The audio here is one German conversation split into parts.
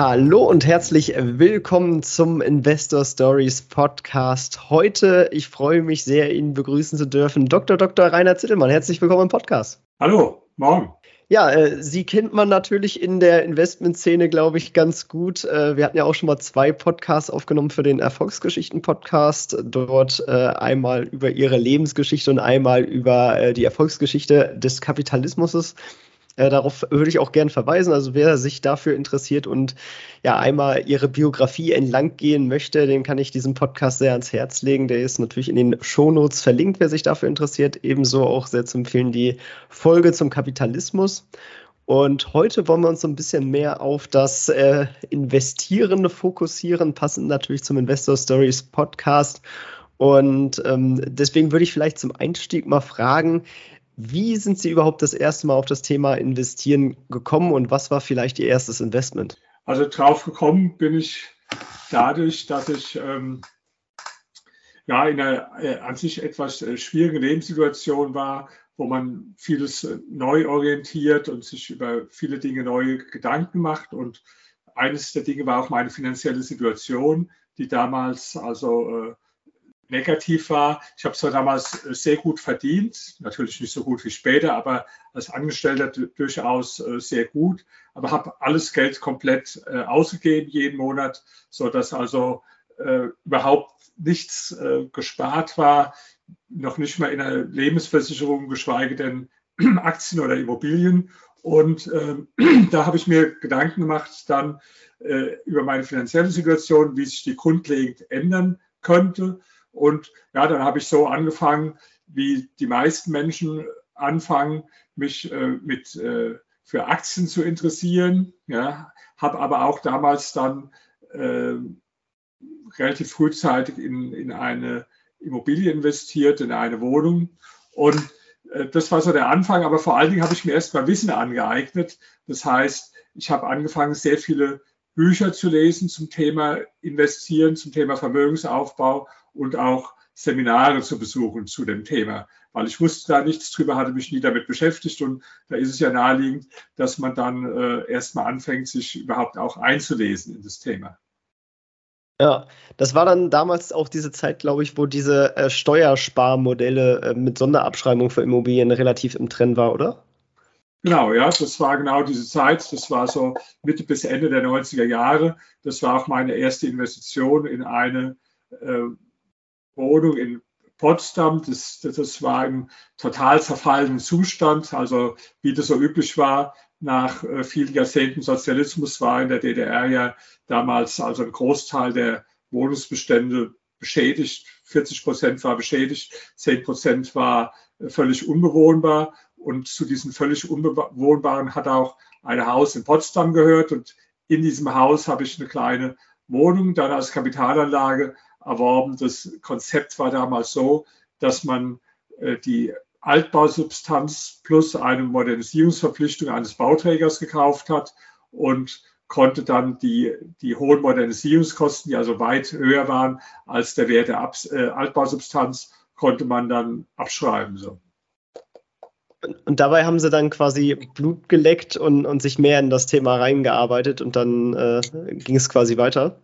Hallo und herzlich willkommen zum Investor Stories Podcast. Heute, ich freue mich sehr, ihn begrüßen zu dürfen, Dr. Dr. Rainer Zittelmann. Herzlich willkommen im Podcast. Hallo, morgen. Ja, äh, Sie kennt man natürlich in der Investmentszene, glaube ich, ganz gut. Äh, wir hatten ja auch schon mal zwei Podcasts aufgenommen für den Erfolgsgeschichten-Podcast. Dort äh, einmal über Ihre Lebensgeschichte und einmal über die Erfolgsgeschichte des Kapitalismus. Äh, darauf würde ich auch gerne verweisen. Also wer sich dafür interessiert und ja einmal ihre Biografie entlang gehen möchte, den kann ich diesen Podcast sehr ans Herz legen. Der ist natürlich in den Shownotes verlinkt, wer sich dafür interessiert. Ebenso auch sehr zu empfehlen die Folge zum Kapitalismus. Und heute wollen wir uns so ein bisschen mehr auf das äh, Investieren fokussieren, passend natürlich zum Investor Stories Podcast. Und ähm, deswegen würde ich vielleicht zum Einstieg mal fragen, wie sind Sie überhaupt das erste Mal auf das Thema Investieren gekommen und was war vielleicht Ihr erstes Investment? Also drauf gekommen bin ich dadurch, dass ich ähm, ja in einer äh, an sich etwas äh, schwierigen Lebenssituation war, wo man vieles äh, neu orientiert und sich über viele Dinge neue Gedanken macht. Und eines der Dinge war auch meine finanzielle Situation, die damals also äh, negativ war. Ich habe zwar damals äh, sehr gut verdient, natürlich nicht so gut wie später, aber als Angestellter durchaus äh, sehr gut, aber habe alles Geld komplett äh, ausgegeben jeden Monat, so dass also überhaupt nichts gespart war, noch nicht mal in einer Lebensversicherung, geschweige denn Aktien oder Immobilien. Und äh, da habe ich mir Gedanken gemacht dann über meine finanzielle Situation, wie sich die grundlegend ändern könnte. Und ja, dann habe ich so angefangen, wie die meisten Menschen anfangen, mich äh, mit, äh, für Aktien zu interessieren. Ja, habe aber auch damals dann äh, relativ frühzeitig in, in eine Immobilie investiert, in eine Wohnung. Und äh, das war so der Anfang, aber vor allen Dingen habe ich mir erst mal Wissen angeeignet. Das heißt, ich habe angefangen, sehr viele Bücher zu lesen zum Thema Investieren, zum Thema Vermögensaufbau und auch Seminare zu besuchen zu dem Thema, weil ich wusste da nichts drüber, hatte mich nie damit beschäftigt und da ist es ja naheliegend, dass man dann äh, erstmal anfängt, sich überhaupt auch einzulesen in das Thema. Ja, das war dann damals auch diese Zeit, glaube ich, wo diese äh, Steuersparmodelle äh, mit Sonderabschreibung für Immobilien relativ im Trend war, oder? Genau, ja, das war genau diese Zeit. Das war so Mitte bis Ende der 90er Jahre. Das war auch meine erste Investition in eine äh, Wohnung in Potsdam. Das, das war im total zerfallenen Zustand. Also wie das so üblich war, nach äh, vielen Jahrzehnten Sozialismus war in der DDR ja damals also ein Großteil der Wohnungsbestände beschädigt. 40 Prozent war beschädigt, 10 Prozent war äh, völlig unbewohnbar. Und zu diesen völlig unbewohnbaren hat auch ein Haus in Potsdam gehört. Und in diesem Haus habe ich eine kleine Wohnung dann als Kapitalanlage erworben. Das Konzept war damals so, dass man äh, die Altbausubstanz plus eine Modernisierungsverpflichtung eines Bauträgers gekauft hat und konnte dann die, die hohen Modernisierungskosten, die also weit höher waren als der Wert der Abs äh, Altbausubstanz, konnte man dann abschreiben. So. Und dabei haben sie dann quasi Blut geleckt und, und sich mehr in das Thema reingearbeitet und dann äh, ging es quasi weiter?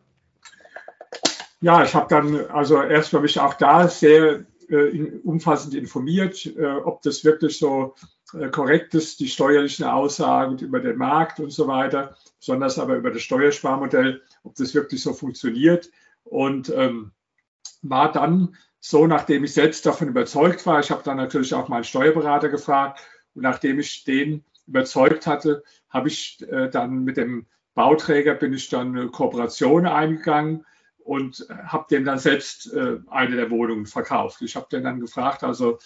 Ja, ich habe dann also erstmal mich auch da sehr äh, umfassend informiert, äh, ob das wirklich so äh, korrekt ist, die steuerlichen Aussagen über den Markt und so weiter, besonders aber über das Steuersparmodell, ob das wirklich so funktioniert. Und ähm, war dann so, nachdem ich selbst davon überzeugt war, ich habe dann natürlich auch meinen Steuerberater gefragt und nachdem ich den überzeugt hatte, habe ich äh, dann mit dem Bauträger bin ich dann eine Kooperation eingegangen und habe dem dann selbst äh, eine der Wohnungen verkauft. Ich habe den dann gefragt, also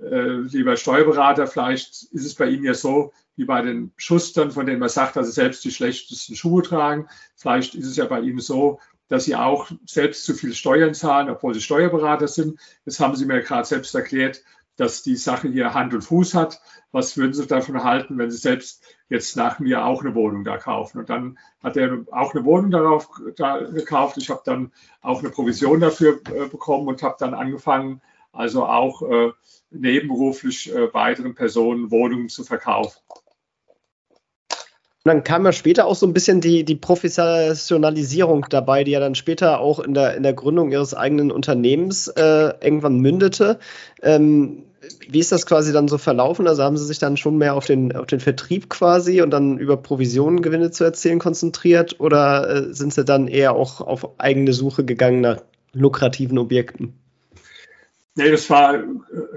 äh, lieber Steuerberater, vielleicht ist es bei Ihnen ja so wie bei den Schustern, von denen man sagt, dass sie selbst die schlechtesten Schuhe tragen. Vielleicht ist es ja bei Ihnen so, dass Sie auch selbst zu viel Steuern zahlen, obwohl Sie Steuerberater sind. Das haben Sie mir gerade selbst erklärt. dass die Sache hier Hand und Fuß hat. Was würden Sie davon halten, wenn Sie selbst jetzt nach mir auch eine Wohnung da kaufen? Und dann hat er auch eine Wohnung darauf da gekauft. Ich habe dann auch eine Provision dafür äh, bekommen und habe dann angefangen, also auch äh, nebenberuflich äh, weiteren Personen Wohnungen zu verkaufen. Und dann kam ja später auch so ein bisschen die, die Professionalisierung dabei, die ja dann später auch in der, in der Gründung ihres eigenen Unternehmens äh, irgendwann mündete. Ähm, wie ist das quasi dann so verlaufen? Also haben Sie sich dann schon mehr auf den, auf den Vertrieb quasi und dann über Provisionengewinne zu erzielen konzentriert oder äh, sind Sie dann eher auch auf eigene Suche gegangen nach lukrativen Objekten? Nee, das war äh,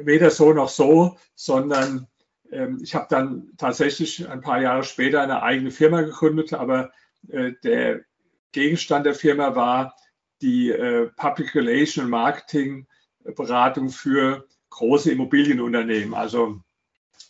weder so noch so, sondern ähm, ich habe dann tatsächlich ein paar Jahre später eine eigene Firma gegründet, aber äh, der Gegenstand der Firma war die äh, Public Relation Marketing Beratung für große Immobilienunternehmen. Also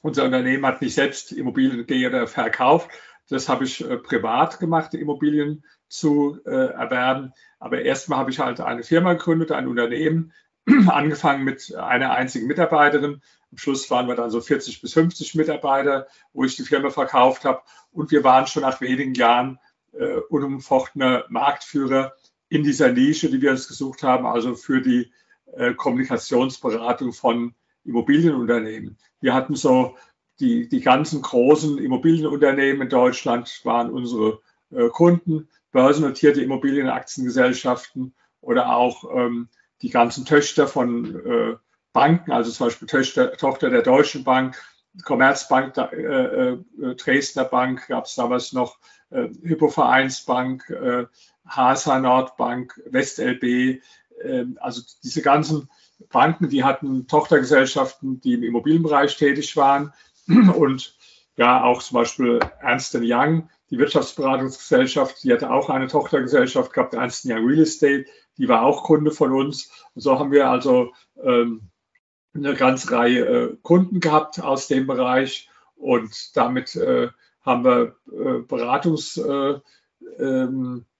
unser Unternehmen hat nicht selbst Immobilien verkauft. Das habe ich äh, privat gemacht, Immobilien zu erwerben. Aber erstmal habe ich halt eine Firma gegründet, ein Unternehmen, angefangen mit einer einzigen Mitarbeiterin am Schluss waren wir dann so 40 bis 50 Mitarbeiter, wo ich die Firma verkauft habe. Und wir waren schon nach wenigen Jahren äh, unumfochtener Marktführer in dieser Nische, die wir uns gesucht haben, also für die äh, Kommunikationsberatung von Immobilienunternehmen. Wir hatten so die, die ganzen großen Immobilienunternehmen in Deutschland waren unsere äh, Kunden, börsennotierte Immobilienaktiengesellschaften oder auch ähm, die ganzen Töchter von äh, Banken, also zum Beispiel Töchter, Tochter der Deutschen Bank, Commerzbank, äh, äh, Dresdner Bank gab es damals noch, äh, Hypovereinsbank, äh, HSH Nordbank, WestLB, also diese ganzen Banken, die hatten Tochtergesellschaften, die im Immobilienbereich tätig waren und ja, auch zum Beispiel Ernst Young, die Wirtschaftsberatungsgesellschaft, die hatte auch eine Tochtergesellschaft gehabt, Ernst Young Real Estate, die war auch Kunde von uns. Und so haben wir also ähm, eine ganze Reihe äh, Kunden gehabt aus dem Bereich und damit äh, haben wir äh, Beratungs, äh, ähm, äh,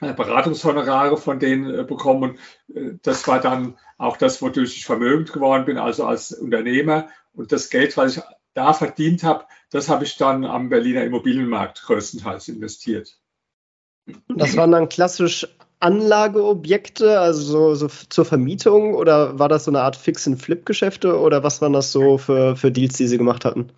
Beratungshonorare von denen äh, bekommen. Und das war dann auch das, wodurch ich vermögend geworden bin, also als Unternehmer. Und das Geld, was ich da verdient habe, das habe ich dann am Berliner Immobilienmarkt größtenteils investiert. Das waren dann klassisch Anlageobjekte, also so, so, zur Vermietung oder war das so eine Art Fix-and-Flip-Geschäfte oder was waren das so für, für Deals, die Sie gemacht hatten?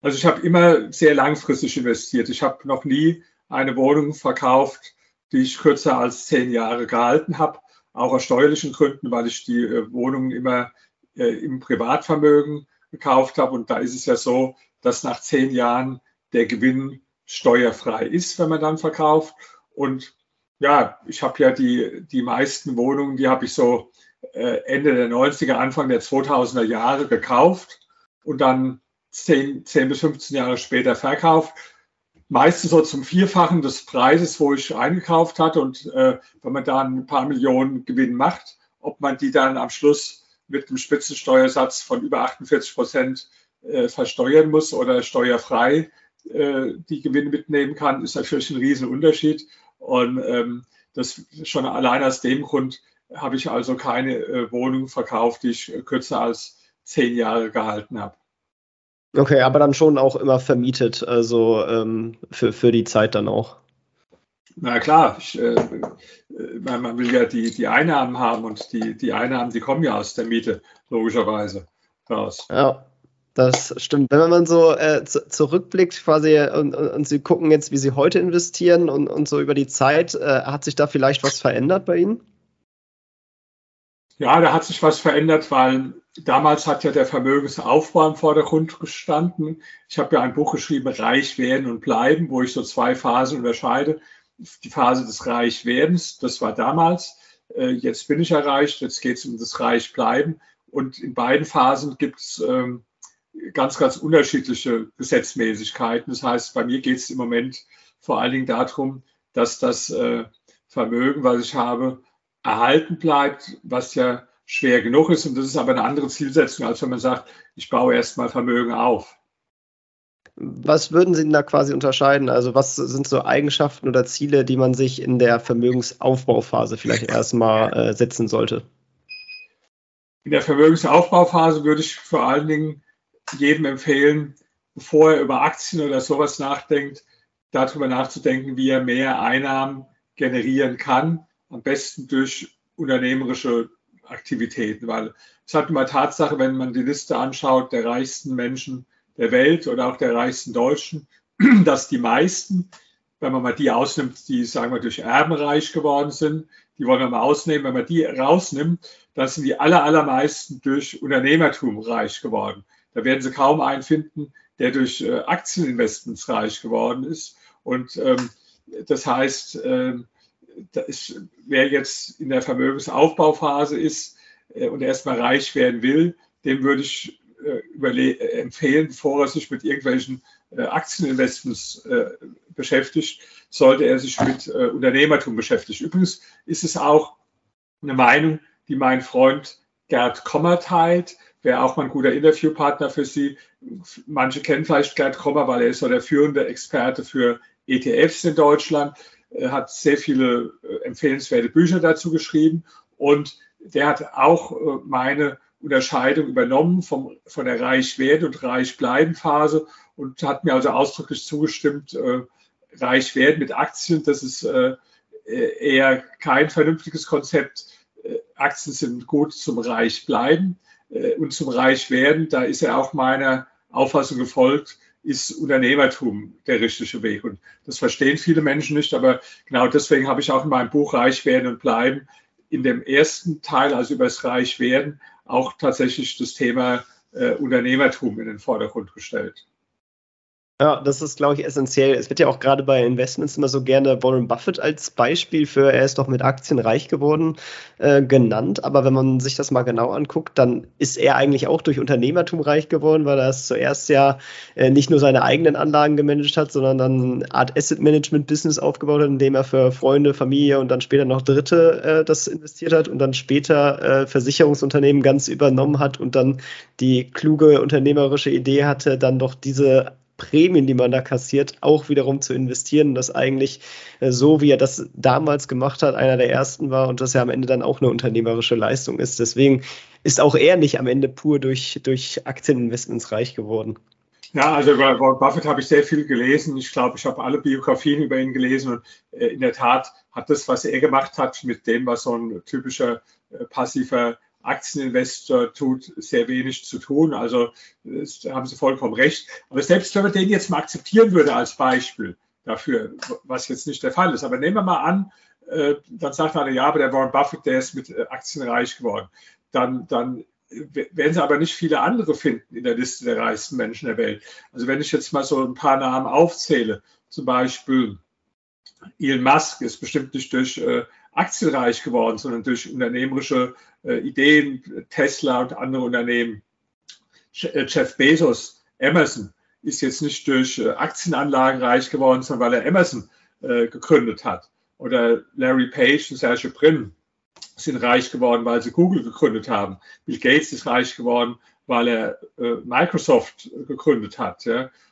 Also ich habe immer sehr langfristig investiert. Ich habe noch nie eine Wohnung verkauft, die ich kürzer als zehn Jahre gehalten habe, auch aus steuerlichen Gründen, weil ich die äh, Wohnungen immer äh, im Privatvermögen gekauft habe. Und da ist es ja so, dass nach zehn Jahren der Gewinn steuerfrei ist, wenn man dann verkauft. Und ja, ich habe ja die, die meisten Wohnungen, die habe ich so äh, Ende der 90er, Anfang der 2000er Jahre gekauft und dann 10, 10 bis 15 Jahre später verkauft. Meistens so zum Vierfachen des Preises, wo ich eingekauft hatte. Und äh, wenn man da ein paar Millionen Gewinn macht, ob man die dann am Schluss mit einem Spitzensteuersatz von über 48 Prozent äh, versteuern muss oder steuerfrei äh, die Gewinne mitnehmen kann, ist natürlich ein Riesenunterschied. Und ähm, das schon allein aus dem Grund habe ich also keine äh, Wohnung verkauft, die ich kürzer als zehn Jahre gehalten habe. Okay, aber dann schon auch immer vermietet, also ähm, für, für die Zeit dann auch. Na klar, ich, äh, man will ja die, die Einnahmen haben und die, die Einnahmen, die kommen ja aus der Miete, logischerweise raus. Ja. Das stimmt. Wenn man so äh, zurückblickt quasi und, und, Sie gucken jetzt, wie Sie heute investieren und, und so über die Zeit, äh, hat sich da vielleicht was verändert bei Ihnen? Ja, da hat sich was verändert, weil damals hat ja der Vermögensaufbau im Vordergrund gestanden. Ich habe ja ein Buch geschrieben, Reich werden und bleiben, wo ich so zwei Phasen unterscheide. Die Phase des Reichwerdens, das war damals. Äh, jetzt bin ich erreicht, jetzt geht es um das Reichbleiben. Und in beiden Phasen gibt es ähm, ganz, ganz unterschiedliche Gesetzmäßigkeiten. Das heißt, bei mir geht es im Moment vor allen Dingen darum, dass das äh, Vermögen, was ich habe, erhalten bleibt, was ja schwer genug ist. Und das ist aber eine andere Zielsetzung, als wenn man sagt, ich baue erstmal Vermögen auf. Was würden Sie denn da quasi unterscheiden? Also was sind so Eigenschaften oder Ziele, die man sich in der Vermögensaufbauphase vielleicht erstmal äh, setzen sollte? In der Vermögensaufbauphase würde ich vor allen Dingen jedem empfehlen, bevor er über Aktien oder sowas nachdenkt, darüber nachzudenken, wie er mehr Einnahmen generieren kann, am besten durch unternehmerische Aktivitäten, weil es hat immer Tatsache, wenn man die Liste anschaut der reichsten Menschen der Welt oder auch der reichsten Deutschen, dass die meisten, wenn man mal die ausnimmt, die, sagen wir, durch Erben reich geworden sind, die wollen wir mal ausnehmen, wenn man die rausnimmt, dann sind die aller, allermeisten durch Unternehmertum reich geworden. Da werden Sie kaum einen finden, der durch äh, Aktieninvestments reich geworden ist. Und ähm, das heißt, ähm, ist, wer jetzt in der Vermögensaufbauphase ist äh, und erstmal reich werden will, dem würde ich äh, empfehlen, bevor er sich mit irgendwelchen äh, Aktieninvestments äh, beschäftigt, sollte er sich mit äh, Unternehmertum beschäftigen. Übrigens ist es auch eine Meinung, die mein Freund Gerd Kommer teilt, wäre auch mal ein guter Interviewpartner für Sie. Manche kennen vielleicht Gerd Kommer, weil er ist so der führende Experte für ETFs in Deutschland. Er hat sehr viele äh, empfehlenswerte Bücher dazu geschrieben und der hat auch äh, meine Unterscheidung übernommen vom, von der Reich-Werden- und Reich-Bleiben-Phase und hat mir also ausdrücklich zugestimmt, äh, reich werden mit Aktien, das ist äh, eher kein vernünftiges Konzept. Äh, Aktien sind gut zum Reich bleiben äh, und zum Reich werden. Da ist er auch meiner Auffassung gefolgt, ist Unternehmertum der richtige Weg. Und das verstehen viele Menschen nicht, aber genau deswegen habe ich auch in meinem Buch Reich werden und bleiben in dem ersten Teil, also über das Reich werden, auch tatsächlich das Thema äh, Unternehmertum in den Vordergrund gestellt. Ja, das ist, glaube ich, essentiell. Es wird ja auch gerade bei Investments immer so gerne Warren Buffett als Beispiel für, er ist doch mit Aktien reich geworden, äh, genannt. Aber wenn man sich das mal genau anguckt, dann ist er eigentlich auch durch Unternehmertum reich geworden, weil er es zuerst ja äh, nicht nur seine eigenen Anlagen gemanagt hat, sondern dann eine Art Asset Management Business aufgebaut hat, indem er für Freunde, Familie und dann später noch Dritte äh, das investiert hat und dann später äh, Versicherungsunternehmen ganz übernommen hat und dann die kluge unternehmerische Idee hatte, dann doch diese Prämien, die man da kassiert, auch wiederum zu investieren. Das eigentlich äh, so, wie er das damals gemacht hat, einer der ersten war und das ja am Ende dann auch eine unternehmerische Leistung ist. Deswegen ist auch er nicht am Ende pur durch, durch Aktieninvestments reich geworden. Ja, also über Warren Buffett habe ich sehr viel gelesen. Ich glaube, ich habe alle Biografien über ihn gelesen und äh, in der Tat hat das, was er gemacht hat, mit dem, was so ein typischer äh, passiver Aktieninvestor tut sehr wenig zu tun. Also haben Sie vollkommen recht. Aber selbst wenn man den jetzt mal akzeptieren würde als Beispiel dafür, was jetzt nicht der Fall ist, aber nehmen wir mal an, äh, dann sagt einer, ja, aber der Warren Buffett, der ist mit äh, Aktien reich geworden. Dann, dann werden Sie aber nicht viele andere finden in der Liste der reichsten Menschen der Welt. Also wenn ich jetzt mal so ein paar Namen aufzähle, zum Beispiel Elon Musk ist bestimmt nicht durch äh, aktienreich geworden, sondern durch unternehmerische Ideen, Tesla und andere Unternehmen. Äh, Jeff Bezos, Amazon ist jetzt nicht durch äh, Aktienanlagen reich geworden, sondern weil er Amazon äh, gegründet hat. Oder Larry Page und Sergey Brin sind reich geworden, weil sie Google gegründet haben. Bill Gates ist reich geworden, weil er äh, Microsoft gegründet hat.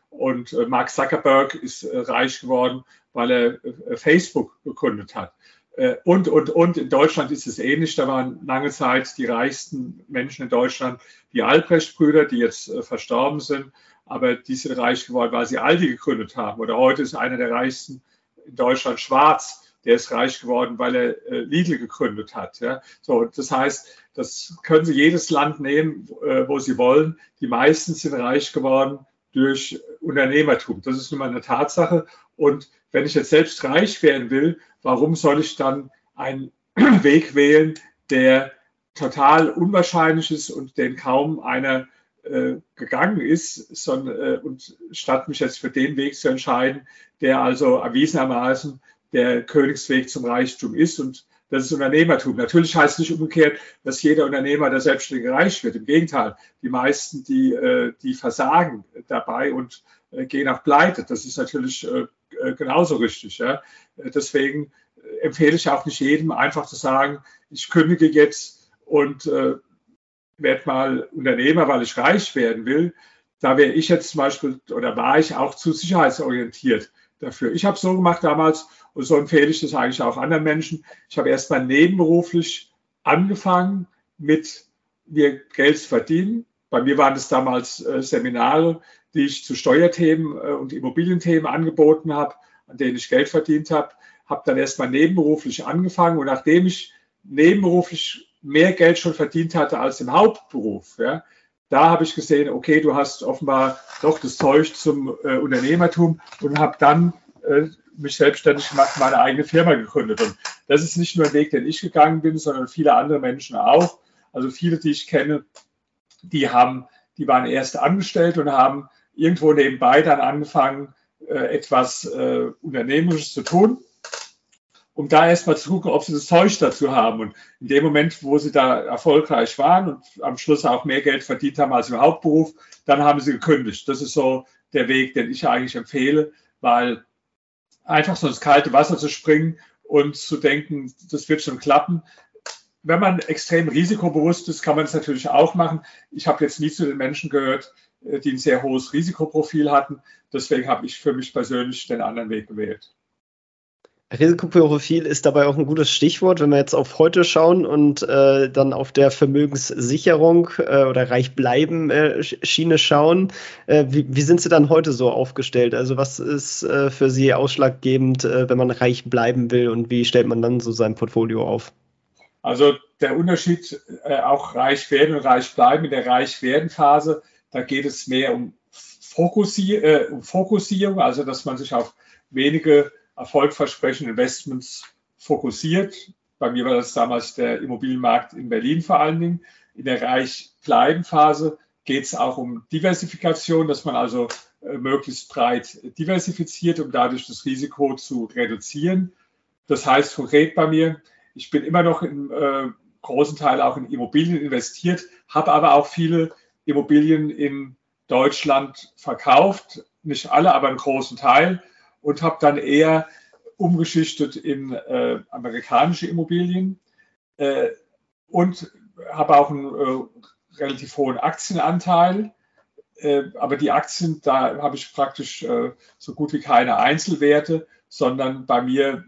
Und äh, Mark Zuckerberg ist reich geworden, weil er Facebook gegründet hat. Äh, und, und, und in Deutschland ist es ähnlich. Da waren lange Zeit die reichsten Menschen in Deutschland die Albrecht-Brüder, die jetzt äh, verstorben sind. Aber die sind reich geworden, weil sie Aldi gegründet haben. Oder heute ist einer der reichsten in Deutschland Schwarz. Der ist reich geworden, weil er äh, Lidl gegründet hat. Ja? So, das heißt, das können Sie jedes Land nehmen, wo Sie wollen. Die meisten sind reich geworden durch Unternehmertum. Das ist nun mal eine Tatsache. Und wenn ich jetzt selbst reich werden will, warum soll ich dann einen Weg wählen, der total unwahrscheinlich ist und den kaum einer äh, gegangen ist, sondern, äh, und statt mich jetzt für den Weg zu entscheiden, der also erwiesenermaßen der Königsweg zum Reichtum ist und das ist Unternehmertum. Natürlich heißt es nicht umgekehrt, dass jeder Unternehmer der Selbstständige reich wird. Im Gegenteil, die meisten, die, äh, die versagen dabei und äh, gehen auch pleite. Das ist natürlich äh, genauso richtig. Deswegen empfehle ich auch nicht jedem einfach zu sagen, ich kündige jetzt und werde mal Unternehmer, weil ich reich werden will. Da wäre ich jetzt zum Beispiel oder war ich auch zu sicherheitsorientiert dafür. Ich habe so gemacht damals und so empfehle ich das eigentlich auch anderen Menschen. Ich habe erst mal nebenberuflich angefangen mit mir Geld zu verdienen. Bei mir waren es damals äh, Seminare, die ich zu Steuerthemen äh, und Immobilienthemen angeboten habe, an denen ich Geld verdient habe. Habe dann erstmal nebenberuflich angefangen und nachdem ich nebenberuflich mehr Geld schon verdient hatte als im Hauptberuf, ja, da habe ich gesehen, okay, du hast offenbar doch das Zeug zum äh, Unternehmertum und habe dann äh, mich selbstständig gemacht, meine eigene Firma gegründet. Und das ist nicht nur ein Weg, den ich gegangen bin, sondern viele andere Menschen auch. Also viele, die ich kenne, die haben, die waren erst angestellt und haben irgendwo nebenbei dann angefangen, äh, etwas äh, Unternehmerisches zu tun, um da erstmal zu gucken, ob sie das Zeug dazu haben. Und in dem Moment, wo sie da erfolgreich waren und am Schluss auch mehr Geld verdient haben als im Hauptberuf, dann haben sie gekündigt. Das ist so der Weg, den ich eigentlich empfehle, weil einfach so ins kalte Wasser zu springen und zu denken, das wird schon klappen, wenn man extrem risikobewusst ist, kann man es natürlich auch machen. Ich habe jetzt nie zu den Menschen gehört, äh, die ein sehr hohes Risikoprofil hatten. Deswegen habe ich für mich persönlich den anderen Weg gewählt. Risikoprofil ist dabei auch ein gutes Stichwort, wenn wir jetzt auf heute schauen und äh, dann auf der Vermögenssicherung äh, oder reich bleiben äh, Schiene schauen. Äh, wie, wie, sind Sie dann heute so aufgestellt? Also was ist äh, für Sie ausschlaggebend, wenn man reich bleiben will und wie stellt man dann so sein Portfolio auf? Also der Unterschied äh, auch reich werden und reich bleiben in der reich werden Phase, da geht es mehr um, Fokussier äh, um Fokussierung, also dass man sich auf wenige erfolgversprechende Investments fokussiert. Bei mir war das damals der Immobilienmarkt in Berlin vor allen Dingen. In der reich bleiben Phase geht es auch um Diversifikation, dass man also äh, möglichst breit diversifiziert, um dadurch das Risiko zu reduzieren. Das heißt konkret bei mir, ich bin immer noch im äh, großen Teil auch in Immobilien investiert, habe aber auch viele Immobilien in Deutschland verkauft, nicht alle, aber einen großen Teil und habe dann eher umgeschichtet in äh, amerikanische Immobilien äh, und habe auch einen äh, relativ hohen Aktienanteil. Äh, aber die Aktien, da habe ich praktisch äh, so gut wie keine Einzelwerte, sondern bei mir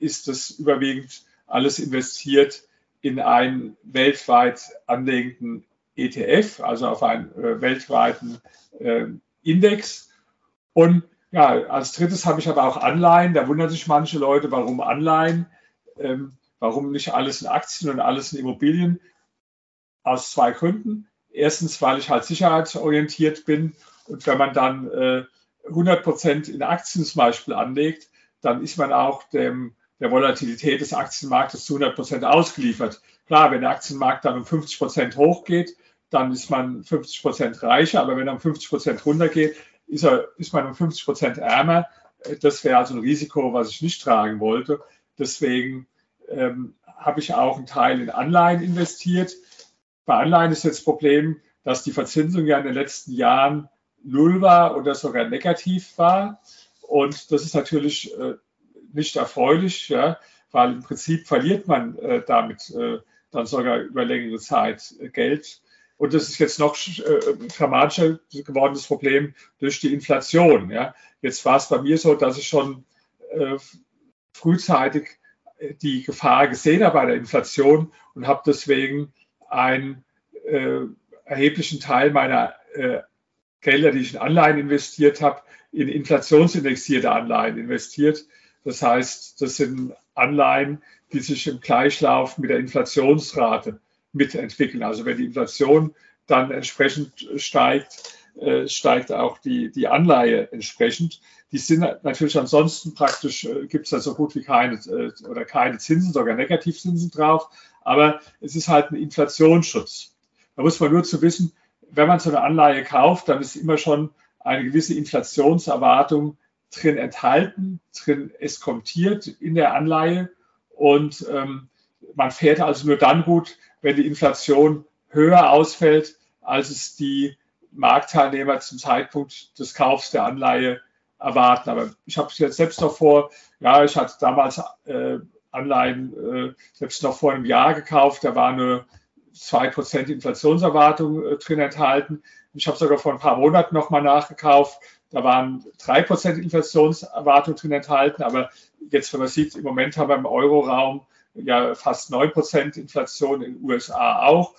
ist es überwiegend alles investiert in einen weltweit anlegenden ETF, also auf einen äh, weltweiten Index. Und ja, als drittes habe ich aber auch Anleihen. Da wundern sich manche Leute, warum Anleihen, ähm, warum nicht alles in Aktien und alles in Immobilien. Aus zwei Gründen. Erstens, weil ich halt sicherheitsorientiert bin und wenn man dann äh, 100 Prozent in Aktien zum Beispiel anlegt, dann ist man auch dem der Volatilität des Aktienmarktes zu 100 Prozent ausgeliefert. Klar, wenn der Aktienmarkt dann um 50 Prozent hochgeht, dann ist man 50 Prozent reicher, aber wenn er um 50 Prozent runtergeht, ist, er, ist man um 50 Prozent ärmer. Das wäre also ein Risiko, was ich nicht tragen wollte. Deswegen ähm, habe ich auch einen Teil in Anleihen investiert. Bei Anleihen ist jetzt das Problem, dass die Verzinsung ja in den letzten Jahren null war oder sogar negativ war. Und das ist natürlich äh, nicht erfreulich, ja, weil im Prinzip verliert man äh, damit äh, dann sogar über längere Zeit äh, Geld. Und das ist jetzt noch äh, dramatischer geworden, das Problem durch die Inflation. Ja. Jetzt war es bei mir so, dass ich schon äh, frühzeitig äh, die Gefahr gesehen habe bei der Inflation und habe deswegen einen äh, erheblichen Teil meiner äh, Gelder, die ich in Anleihen investiert habe, in inflationsindexierte Anleihen investiert. Das heißt, das sind Anleihen, die sich im Gleichlauf mit der Inflationsrate mitentwickeln. Also wenn die Inflation dann entsprechend steigt, äh, steigt auch die, die Anleihe entsprechend. Die sind natürlich ansonsten praktisch, äh, gibt es da so gut wie keine äh, oder keine Zinsen, sogar Negativzinsen drauf. Aber es ist halt ein Inflationsschutz. Da muss man nur zu wissen, wenn man so eine Anleihe kauft, dann ist immer schon eine gewisse Inflationserwartung drin enthalten, drin eskontiert in der Anleihe und ähm, man fährt also nur dann gut, wenn die Inflation höher ausfällt, als es die Marktteilnehmer zum Zeitpunkt des Kaufs der Anleihe erwarten. Aber ich habe es jetzt selbst noch vor, ja, ich hatte damals äh, Anleihen äh, selbst noch vor einem Jahr gekauft, da war eine 2% Inflationserwartung äh, drin enthalten. Ich habe sogar vor ein paar Monaten nochmal nachgekauft. Da waren 3% Inflationserwartung drin enthalten. Aber jetzt, wenn man sieht, im Moment haben wir im Euroraum ja fast 9% Inflation, in den USA auch.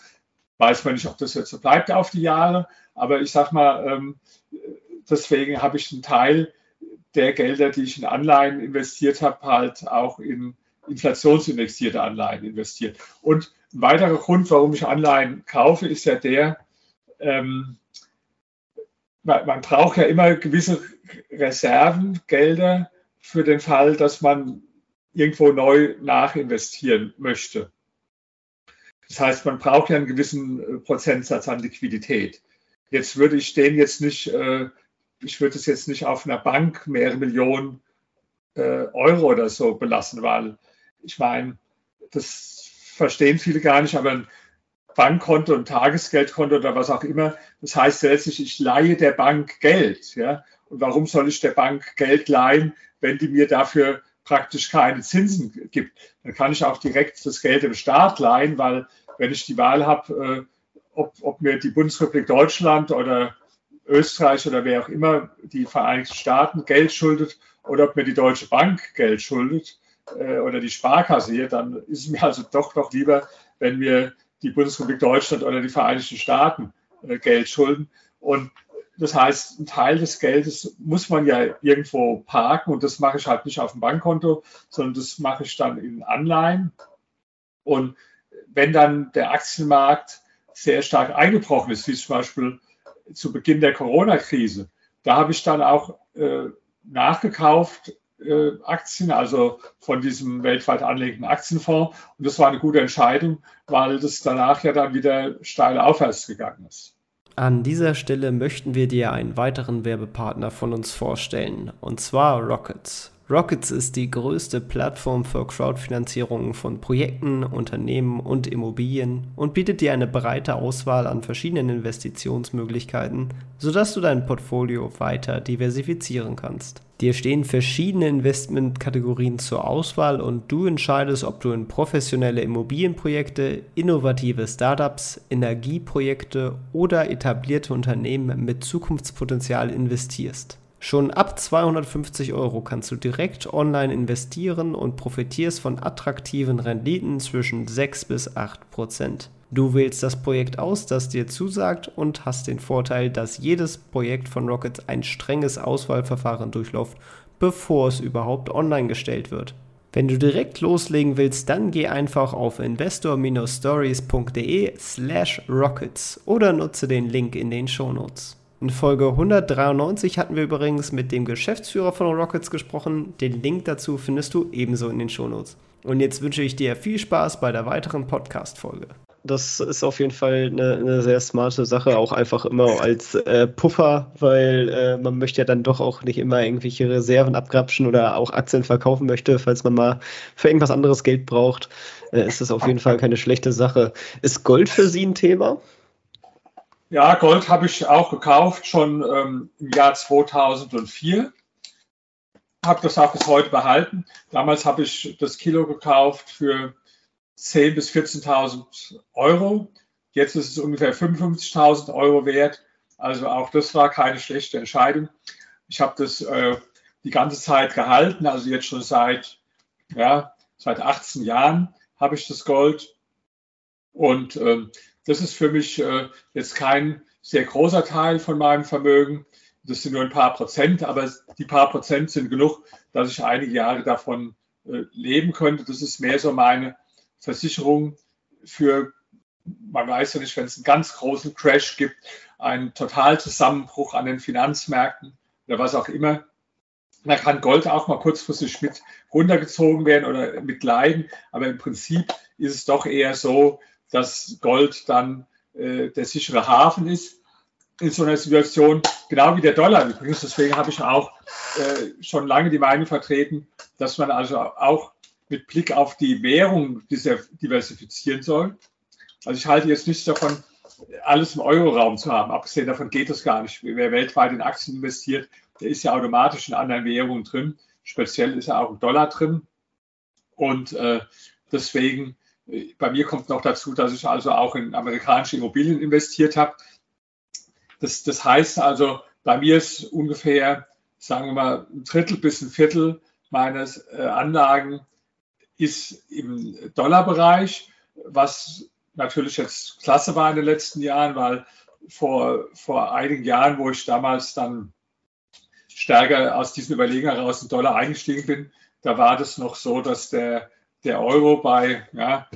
weiß man nicht, ob das jetzt so bleibt auf die Jahre, aber ich sage mal, ähm, deswegen habe ich einen Teil der Gelder, die ich in Anleihen investiert habe, halt auch in inflationsindexierte Anleihen investiert. Und ein weiterer Grund, warum ich Anleihen kaufe, ist ja der, ähm, man, man, braucht ja immer gewisse Reserven, Gelder für den Fall, dass man irgendwo neu nachinvestieren möchte. Das heißt, man braucht ja einen gewissen äh, Prozentsatz an Liquidität. Jetzt würde ich den jetzt nicht, äh, ich würde es jetzt nicht auf einer Bank mehrere Millionen äh, Euro oder so belassen, weil ich meine, das verstehen viele gar nicht, aber ein Bankkonto, ein Tagesgeldkonto oder was auch immer, das heißt letztlich, ich leihe der Bank Geld. Ja? Und warum soll ich der Bank Geld leihen, wenn die mir dafür praktisch keine Zinsen gibt? Dann kann ich auch direkt das Geld im Staat leihen, weil wenn ich die Wahl habe, äh, ob, ob mir die Bundesrepublik Deutschland oder Österreich oder wer auch immer die Vereinigten Staaten Geld schuldet oder ob mir die Deutsche Bank Geld schuldet äh, oder die Sparkasse hier, dann ist es mir also doch noch lieber, wenn mir die Bundesrepublik Deutschland oder die Vereinigten Staaten äh, Geld schulden. Und das heißt, ein Teil des Geldes muss man ja irgendwo parken und das mache ich halt nicht auf dem Bankkonto, sondern das mache ich dann in Anleihen. Und wenn dann der Aktienmarkt sehr stark eingebrochen ist, wie zum Beispiel zu Beginn der Corona-Krise, da habe ich dann auch äh, nachgekauft äh, Aktien, also von diesem weltweit anlegenden Aktienfonds. Und das war eine gute Entscheidung, weil das danach ja dann wieder steil aufwärts gegangen ist. An dieser Stelle möchten wir dir einen weiteren Werbepartner von uns vorstellen, und zwar Rockets. Rockets ist die größte Plattform für Crowdfinanzierungen von Projekten, Unternehmen und Immobilien und bietet dir eine breite Auswahl an verschiedenen Investitionsmöglichkeiten, sodass du dein Portfolio weiter diversifizieren kannst. Dir stehen verschiedene Investmentkategorien zur Auswahl und du entscheidest, ob du in professionelle Immobilienprojekte, innovative Startups, Energieprojekte oder etablierte Unternehmen mit Zukunftspotenzial investierst. Schon ab 250 Euro kannst du direkt online investieren und profitierst von attraktiven Renditen zwischen 6 bis 8 Prozent. Du wählst das Projekt aus, das dir zusagt und hast den Vorteil, dass jedes Projekt von Rockets ein strenges Auswahlverfahren durchläuft, bevor es überhaupt online gestellt wird. Wenn du direkt loslegen willst, dann geh einfach auf investor-stories.de slash rockets oder nutze den Link in den Shownotes. In Folge 193 hatten wir übrigens mit dem Geschäftsführer von Rockets gesprochen. Den Link dazu findest du ebenso in den Shownotes. Und jetzt wünsche ich dir viel Spaß bei der weiteren Podcast-Folge. Das ist auf jeden Fall eine, eine, sehr smarte Sache, auch einfach immer als äh, Puffer, weil äh, man möchte ja dann doch auch nicht immer irgendwelche Reserven abgrapschen oder auch Aktien verkaufen möchte, falls man mal für irgendwas anderes Geld braucht. Äh, ist das auf jeden Fall keine schlechte Sache. Ist Gold für Sie ein Thema? Ja, Gold habe ich auch gekauft, schon ähm, im Jahr 2004. Habe das auch bis heute behalten. Damals habe ich das Kilo gekauft für 10.000 bis 14.000 Euro. Jetzt ist es ungefähr 55.000 Euro wert. Also auch das war keine schlechte Entscheidung. Ich habe das äh, die ganze Zeit gehalten, also jetzt schon seit, ja, seit 18 Jahren habe ich das Gold. Und äh, das ist für mich äh, jetzt kein sehr großer Teil von meinem Vermögen. Das sind nur ein paar Prozent, aber die paar Prozent sind genug, dass ich einige Jahre davon äh, leben könnte. Das ist mehr so meine Versicherung für, man weiß ja nicht, wenn es einen ganz großen Crash gibt, einen Totalzusammenbruch an den Finanzmärkten oder was auch immer. Da kann Gold auch mal kurzfristig mit runtergezogen werden oder mit leiden, aber im Prinzip ist es doch eher so, dass Gold dann äh, der sichere Hafen ist in so einer Situation, genau wie der Dollar übrigens. Deswegen habe ich auch äh, schon lange die Meinung vertreten, dass man also auch mit Blick auf die Währung diversifizieren soll. Also ich halte jetzt nichts davon, alles im Euroraum zu haben. Abgesehen davon geht das gar nicht. Wer weltweit in Aktien investiert, der ist ja automatisch in anderen Währungen drin. Speziell ist ja auch im Dollar drin. Und äh, deswegen bei mir kommt noch dazu, dass ich also auch in amerikanische Immobilien investiert habe. Das, das heißt also, bei mir ist ungefähr, sagen wir mal, ein Drittel bis ein Viertel meines äh, Anlagen ist im Dollarbereich, was natürlich jetzt klasse war in den letzten Jahren, weil vor, vor einigen Jahren, wo ich damals dann stärker aus diesen Überlegungen heraus in Dollar eingestiegen bin, da war das noch so, dass der, der Euro bei ja,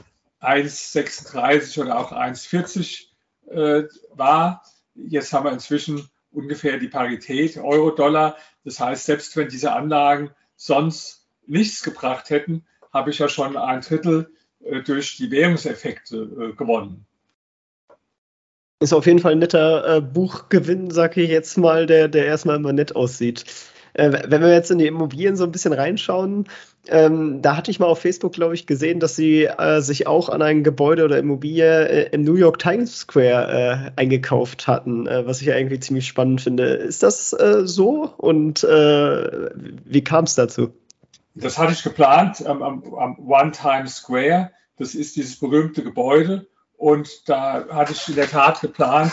1,36 oder auch 1,40 äh, war. Jetzt haben wir inzwischen ungefähr die Parität Euro-Dollar. Das heißt, selbst wenn diese Anlagen sonst nichts gebracht hätten, habe ich ja schon ein Drittel äh, durch die Währungseffekte äh, gewonnen. Ist auf jeden Fall ein netter äh, Buchgewinn, sage ich jetzt mal, der, der erstmal immer nett aussieht. Äh, wenn wir jetzt in die Immobilien so ein bisschen reinschauen, ähm, da hatte ich mal auf Facebook, glaube ich, gesehen, dass sie äh, sich auch an ein Gebäude oder Immobilie äh, im New York Times Square äh, eingekauft hatten, äh, was ich ja irgendwie ziemlich spannend finde. Ist das äh, so und wie kam es dazu? Das hatte ich geplant am, am, am One Times Square. Das ist dieses berühmte Gebäude. Und da hatte ich in der Tat geplant,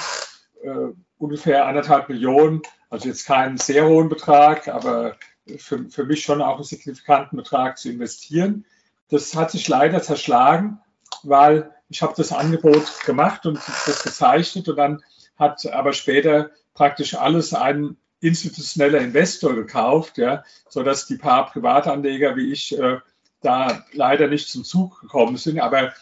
äh, ungefähr anderthalb Millionen, also jetzt keinen sehr hohen Betrag, aber für, für mich schon auch einen signifikanten Betrag zu investieren. Das hat sich leider zerschlagen, weil ich habe das Angebot gemacht und das gezeichnet und dann hat aber später praktisch alles ein institutioneller Investor gekauft, ja, sodass die paar Privatanleger wie ich äh, da leider nicht zum Zug gekommen sind. Aber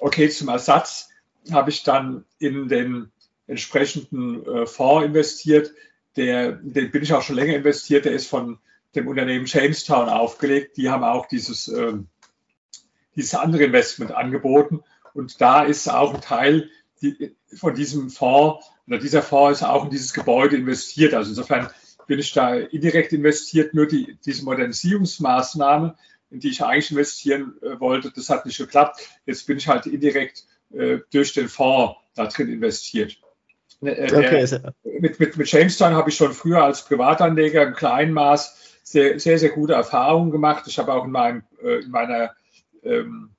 okay, zum Ersatz habe ich dann in den entsprechenden äh, Fonds investiert. Der, den bin ich auch schon länger investiert. Der ist von dem Unternehmen Jamestown aufgelegt. Die haben auch dieses, äh, dieses andere Investment angeboten. Und da ist auch ein Teil die, von diesem Fonds oder dieser Fonds ist auch in dieses Gebäude investiert. Also insofern bin ich da indirekt investiert. Nur die, diese Modernisierungsmaßnahme in die ich eigentlich investieren äh, wollte. Das hat nicht geklappt. Jetzt bin ich halt indirekt äh, durch den Fonds da drin investiert. Äh, okay. Der, mit, mit, mit Jamestown habe ich schon früher als Privatanleger im kleinen Maß sehr, sehr, sehr gute Erfahrungen gemacht. Ich habe auch in, meinem, äh, in meiner ähm,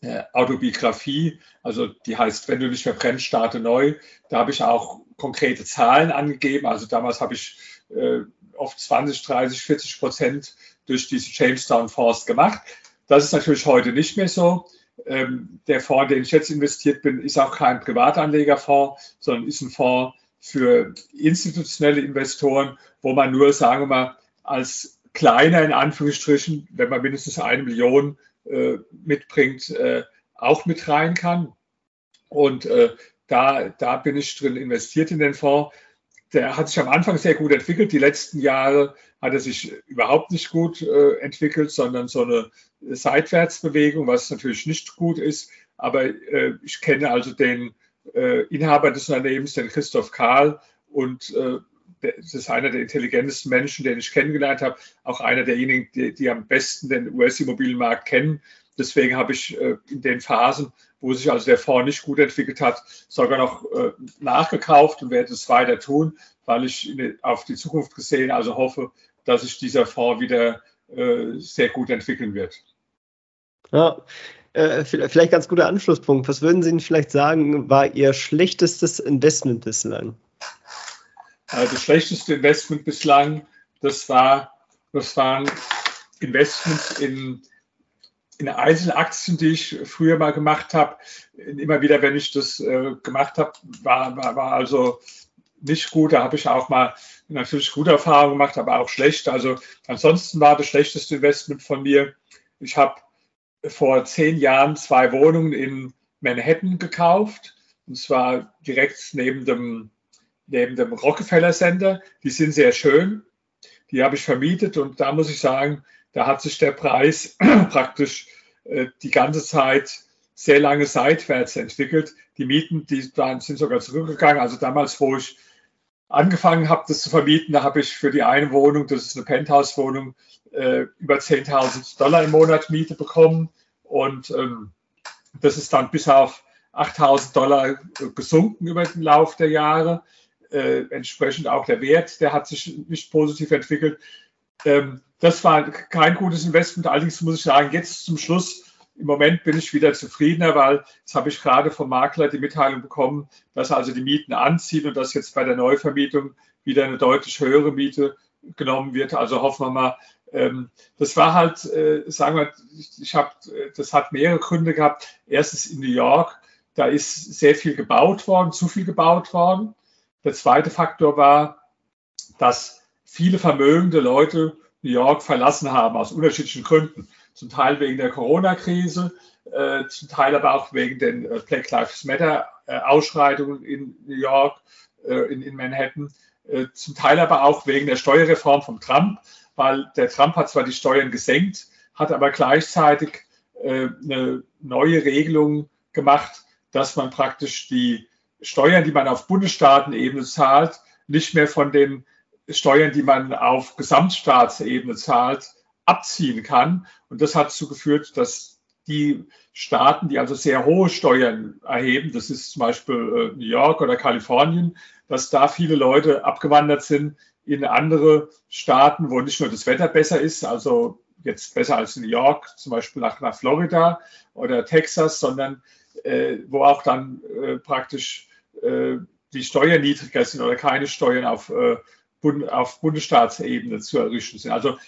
äh, Autobiografie, also die heißt, wenn du nicht mehr brennst, starte neu. Da habe ich auch konkrete Zahlen angegeben. Also damals habe ich äh, oft 20, 30, 40 Prozent durch diese Jamestown Fonds gemacht. Das ist natürlich heute nicht mehr so. Ähm, der Fonds, den ich jetzt investiert bin, ist auch kein Privatanlegerfonds, sondern ist ein Fonds für institutionelle Investoren, wo man nur, sagen wir mal, als kleiner in Anführungsstrichen, wenn man mindestens eine Million äh, mitbringt, äh, auch mit rein kann. Und äh, da, da bin ich drin investiert in den Fonds der hat sich am Anfang sehr gut entwickelt. Die letzten Jahre hat er sich überhaupt nicht gut äh, entwickelt, sondern so eine Seitwärtsbewegung, was natürlich nicht gut ist. Aber äh, ich kenne also den äh, Inhaber des Unternehmens, den Christoph Karl, und äh, das ist einer der intelligentesten Menschen, den ich kennengelernt habe, auch einer derjenigen, die, die am besten den US-Immobilienmarkt kennen. Deswegen habe ich äh, in den Phasen, wo sich also der Fonds nicht gut entwickelt hat, sogar noch äh, nachgekauft und werde es weiter tun, weil ich auf die Zukunft gesehen also hoffe, dass sich dieser Fonds wieder äh, sehr gut entwickeln wird. Ja, vielleicht ganz guter Anschlusspunkt. Was würden Sie vielleicht sagen, war Ihr schlechtestes Investment bislang? Das schlechteste Investment bislang, das war, das waren Investments in in Einzelaktien, die ich früher mal gemacht habe, immer wieder, wenn ich das äh, gemacht habe, war, war, war also nicht gut. Da habe ich auch mal natürlich gute Erfahrungen gemacht, aber auch schlecht. Also ansonsten war das schlechteste Investment von mir. Ich habe vor zehn Jahren zwei Wohnungen in Manhattan gekauft. Und zwar direkt neben dem, neben dem Rockefeller Center. Die sind sehr schön. Die habe ich vermietet und da muss ich sagen, da hat sich der Preis praktisch äh, die ganze Zeit sehr lange seitwärts entwickelt. Die Mieten, die sind sogar zurückgegangen. Also damals, wo ich angefangen habe, das zu vermieten, da habe ich für die eine Wohnung, das ist eine Penthouse-Wohnung, äh, über 10.000 Dollar im Monat Miete bekommen. Und ähm, das ist dann bis auf 8.000 Dollar gesunken über den Lauf der Jahre. Äh, entsprechend auch der Wert, der hat sich nicht positiv entwickelt. Ähm, das war kein gutes Investment. Allerdings muss ich sagen, jetzt zum Schluss, im Moment bin ich wieder zufriedener, weil jetzt habe ich gerade vom Makler die Mitteilung bekommen, dass also die Mieten anziehen und dass jetzt bei der Neuvermietung wieder eine deutlich höhere Miete genommen wird. Also hoffen wir mal, ähm, das war halt, äh, sagen wir, ich habe, das hat mehrere Gründe gehabt. Erstens in New York da ist sehr viel gebaut worden, zu viel gebaut worden. Der zweite Faktor war, dass viele vermögende Leute New York verlassen haben aus unterschiedlichen Gründen. Zum Teil wegen der Corona-Krise, äh, zum Teil aber auch wegen den äh, Black Lives Matter äh, in New York, äh, in, in, Manhattan, äh, zum Teil aber auch wegen der Steuerreform von Trump, weil der Trump hat zwar die Steuern gesenkt, hat aber gleichzeitig eine neue Regelung gemacht, dass man praktisch die Steuern, die man auf Bundesstaatenebene zahlt, nicht mehr von den Steuern, die man auf Gesamtstaatsebene zahlt, abziehen kann. Und das hat dazu geführt, dass die Staaten, die also sehr hohe Steuern erheben, das ist zum Beispiel äh, New York oder Kalifornien, dass da viele Leute abgewandert sind in andere Staaten, wo nicht nur das Wetter besser ist, also jetzt besser als New York, zum Beispiel nach, nach Florida oder Texas, sondern äh, wo auch dann äh, praktisch äh, die Steuern niedriger sind oder keine Steuern auf, äh, auf Bundesstaatsebene zu errichten sind. Also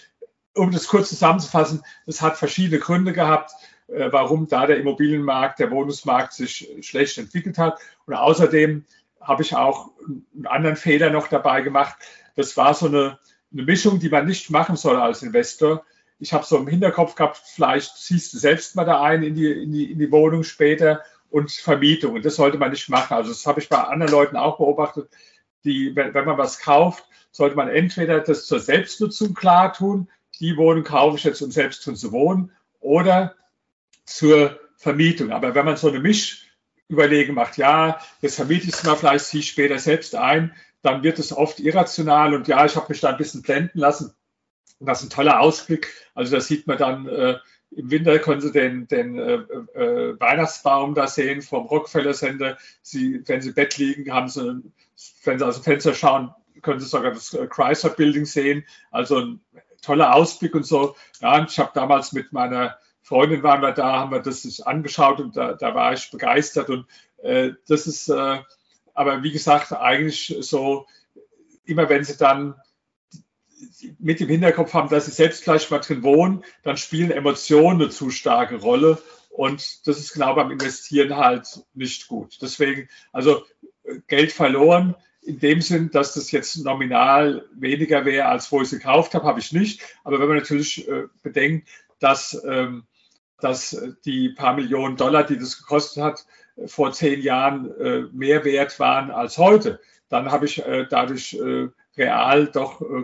um das kurz zusammenzufassen, es hat verschiedene Gründe gehabt, äh, warum da der Immobilienmarkt, der Wohnungsmarkt sich schlecht entwickelt hat. Und außerdem habe ich auch einen anderen Fehler noch dabei gemacht. Das war so eine, eine Mischung, die man nicht machen soll als Investor ich habe so im Hinterkopf gehabt, vielleicht ziehst du selbst mal da ein in die, in die, in die Wohnung später und Vermietung. Und das sollte man nicht machen. Also das habe ich bei anderen Leuten auch beobachtet. Die, wenn, wenn man was kauft, sollte man entweder das zur Selbstnutzung klar tun, die Wohnung kaufe ich jetzt, um selbst drin zu wohnen, oder zur Vermietung. Aber wenn man so eine Mischüberlegung macht, ja, jetzt vermiete ich es mal, vielleicht ziehe ich später selbst ein, dann wird es oft irrational und ja, ich habe mich da ein bisschen blenden lassen. Und das ist ein toller Ausblick. Also da sieht man dann äh, im Winter können Sie den, den äh, äh, Weihnachtsbaum da sehen vom Rockefeller Center. Sie, wenn Sie im Bett liegen, haben Sie, wenn Sie aus dem Fenster schauen, können Sie sogar das äh, Chrysler Building sehen. Also ein toller Ausblick und so. Ja, ich habe damals mit meiner Freundin waren wir da, haben wir das sich angeschaut und da, da war ich begeistert. Und äh, das ist, äh, aber wie gesagt, eigentlich so, immer wenn Sie dann mit im Hinterkopf haben, dass sie selbst gleich mal drin wohnen, dann spielen Emotionen eine zu starke Rolle. Und das ist genau beim Investieren halt nicht gut. Deswegen, also Geld verloren in dem Sinn, dass das jetzt nominal weniger wäre, als wo ich es gekauft habe, habe ich nicht. Aber wenn man natürlich äh, bedenkt, dass, ähm, dass die paar Millionen Dollar, die das gekostet hat, vor zehn Jahren äh, mehr wert waren als heute, dann habe ich äh, dadurch äh, real doch äh,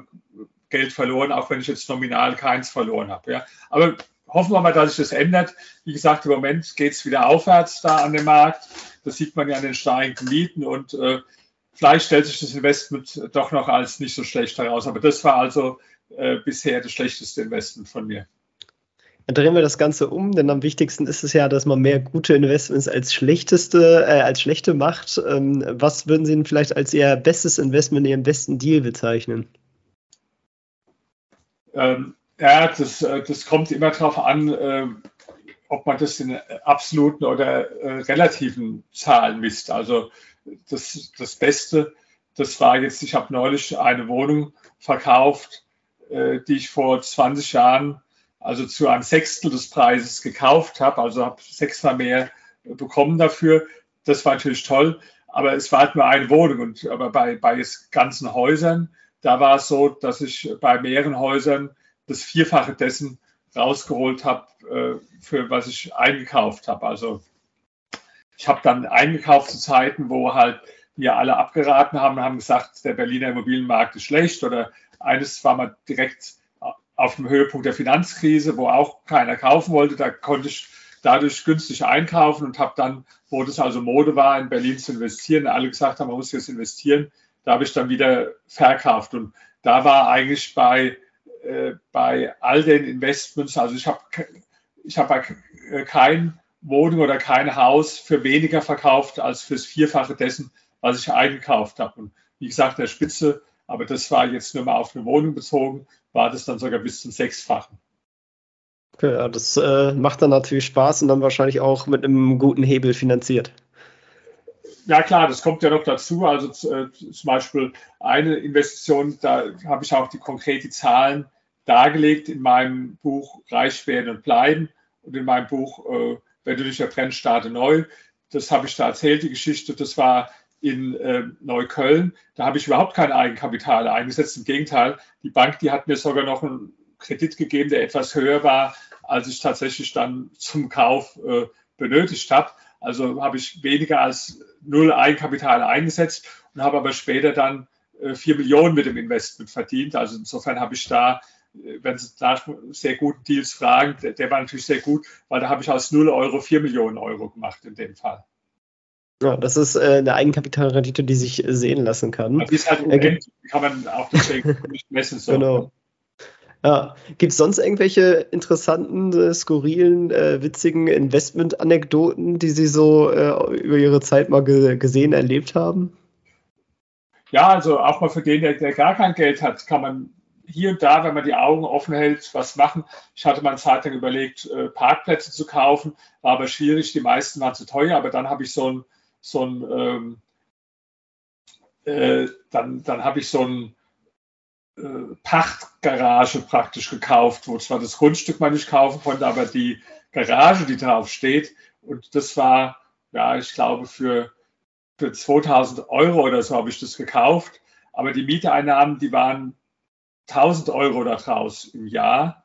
Geld verloren, auch wenn ich jetzt nominal keins verloren habe. Ja. Aber hoffen wir mal, dass sich das ändert. Wie gesagt, im Moment geht es wieder aufwärts da an dem Markt. Das sieht man ja an den steigenden Mieten und äh, vielleicht stellt sich das Investment doch noch als nicht so schlecht heraus. Aber das war also äh, bisher das schlechteste Investment von mir. Dann drehen wir das Ganze um, denn am wichtigsten ist es ja, dass man mehr gute Investments als schlechteste, äh, als schlechte macht. Ähm, was würden Sie denn vielleicht als Ihr bestes Investment, Ihren besten Deal bezeichnen? Ähm, ja, das, äh, das kommt immer darauf an, äh, ob man das in absoluten oder äh, relativen Zahlen misst. Also das, das Beste, das war jetzt, ich habe neulich eine Wohnung verkauft, äh, die ich vor 20 Jahren also zu einem Sechstel des Preises gekauft habe, also habe sechsmal mehr bekommen dafür. Das war natürlich toll, aber es war halt nur eine Wohnung. Und aber bei, bei ganzen Häusern, da war es so, dass ich bei mehreren Häusern das Vierfache dessen rausgeholt habe, äh, für was ich eingekauft habe. Also ich habe dann eingekauft zu Zeiten, wo halt wir alle abgeraten haben, haben gesagt, der Berliner Immobilienmarkt ist schlecht oder eines war mal direkt auf dem Höhepunkt der Finanzkrise, wo auch keiner kaufen wollte. Da konnte ich dadurch günstig einkaufen und habe dann, wo das also Mode war, in Berlin zu investieren, alle gesagt haben, man muss jetzt investieren, da habe ich dann wieder verkauft. Und da war eigentlich bei, äh, bei all den Investments, also ich habe ich hab kein Wohnung oder kein Haus für weniger verkauft als fürs Vierfache dessen, was ich eingekauft habe. Und wie gesagt, der Spitze, aber das war jetzt nur mal auf eine Wohnung bezogen, war das dann sogar bis zum Sechsfachen. Okay, ja, das äh, macht dann natürlich Spaß und dann wahrscheinlich auch mit einem guten Hebel finanziert. Ja klar, das kommt ja noch dazu. Also äh, zum Beispiel eine Investition, da habe ich auch die konkreten Zahlen dargelegt in meinem Buch Reich werden und bleiben und in meinem Buch äh, Wenn du dich verbrennst, starte neu. das habe ich da erzählt, die Geschichte, das war in äh, Neukölln. Da habe ich überhaupt kein Eigenkapital eingesetzt. Im Gegenteil, die Bank, die hat mir sogar noch einen Kredit gegeben, der etwas höher war, als ich tatsächlich dann zum Kauf äh, benötigt habe. Also habe ich weniger als null Eigenkapital eingesetzt und habe aber später dann äh, vier Millionen mit dem Investment verdient. Also insofern habe ich da, äh, wenn Sie nach sehr guten Deals fragen, der, war natürlich sehr gut, weil da habe ich aus null Euro vier Millionen Euro gemacht in dem Fall. Ja, das ist äh, eine Eigenkapitalrendite, die sich sehen lassen kann. Also die ist halt unendlich, kann man auch deswegen nicht messen. So. Genau. Ja. Gibt es sonst irgendwelche interessanten, äh, skurrilen, äh, witzigen Investment-Anekdoten, die Sie so äh, über Ihre Zeit mal ge gesehen, erlebt haben? Ja, also auch mal für den, der, der, gar kein Geld hat, kann man hier und da, wenn man die Augen offen hält, was machen. Ich hatte mal eine Zeit lang überlegt, äh, Parkplätze zu kaufen, war aber schwierig, die meisten waren zu teuer, aber dann habe ich so ein so ein, ähm, äh, dann, dann habe ich so ein Pachtgarage praktisch gekauft, wo zwar das Grundstück man nicht kaufen konnte, aber die Garage, die drauf steht. Und das war, ja, ich glaube, für, für 2000 Euro oder so habe ich das gekauft. Aber die Mieteinnahmen, die waren 1000 Euro daraus im Jahr.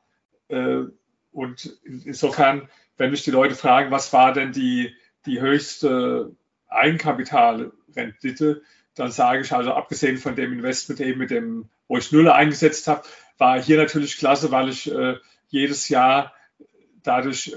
Äh, und insofern, wenn mich die Leute fragen, was war denn die, die höchste Eigenkapitalrendite, dann sage ich also, abgesehen von dem Investment eben mit dem, wo ich Null eingesetzt habe, war hier natürlich klasse, weil ich äh, jedes Jahr dadurch